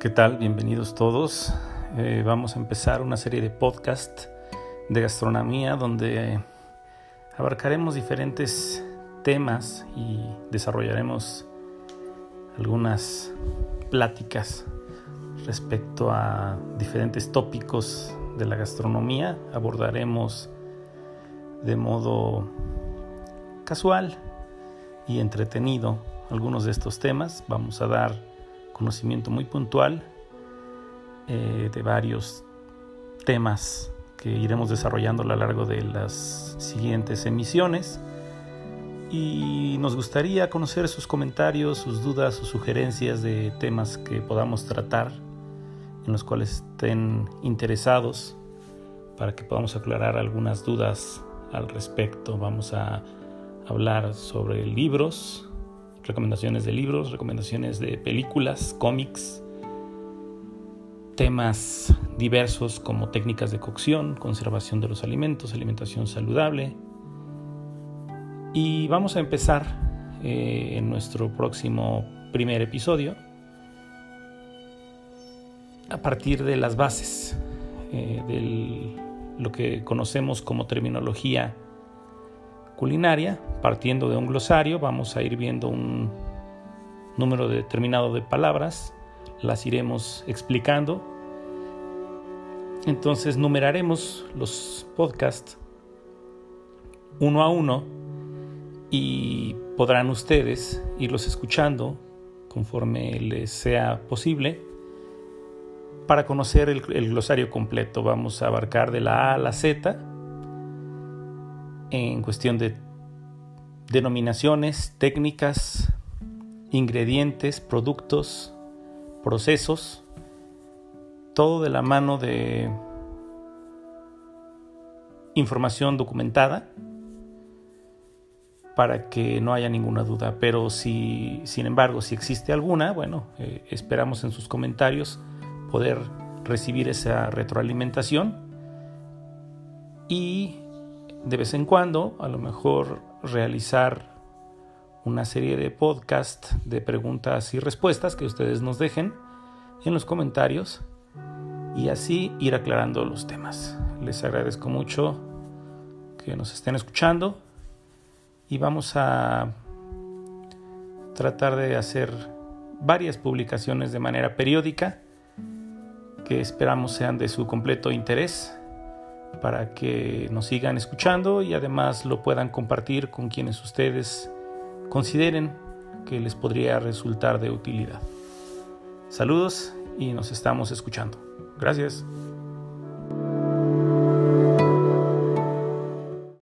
¿Qué tal? Bienvenidos todos. Eh, vamos a empezar una serie de podcast de gastronomía donde abarcaremos diferentes temas y desarrollaremos algunas pláticas respecto a diferentes tópicos de la gastronomía. Abordaremos de modo casual y entretenido algunos de estos temas. Vamos a dar conocimiento muy puntual eh, de varios temas que iremos desarrollando a lo largo de las siguientes emisiones. Y nos gustaría conocer sus comentarios, sus dudas, sus sugerencias de temas que podamos tratar, en los cuales estén interesados, para que podamos aclarar algunas dudas al respecto. Vamos a hablar sobre libros, recomendaciones de libros, recomendaciones de películas, cómics, temas diversos como técnicas de cocción, conservación de los alimentos, alimentación saludable. Y vamos a empezar eh, en nuestro próximo primer episodio a partir de las bases eh, de lo que conocemos como terminología culinaria, partiendo de un glosario, vamos a ir viendo un número determinado de palabras, las iremos explicando. Entonces numeraremos los podcasts uno a uno y podrán ustedes irlos escuchando conforme les sea posible para conocer el, glosario completo. Vamos a abarcar de la A a la Z en cuestión de denominaciones, técnicas, ingredientes, productos, procesos, todo de la mano de información documentada para que no haya ninguna duda. Pero si, sin embargo, si existe alguna, bueno, eh, esperamos en sus comentarios poder recibir esa retroalimentación y de vez en cuando, a lo mejor realizar una serie de podcast de preguntas y respuestas que ustedes nos dejen en los comentarios y así ir aclarando los temas. Les agradezco mucho que nos estén escuchando y vamos a tratar de hacer varias publicaciones de manera periódica que esperamos sean de su completo interés para que nos sigan escuchando y además lo puedan compartir con quienes ustedes consideren que les podría resultar de utilidad. Saludos y nos estamos escuchando. Gracias.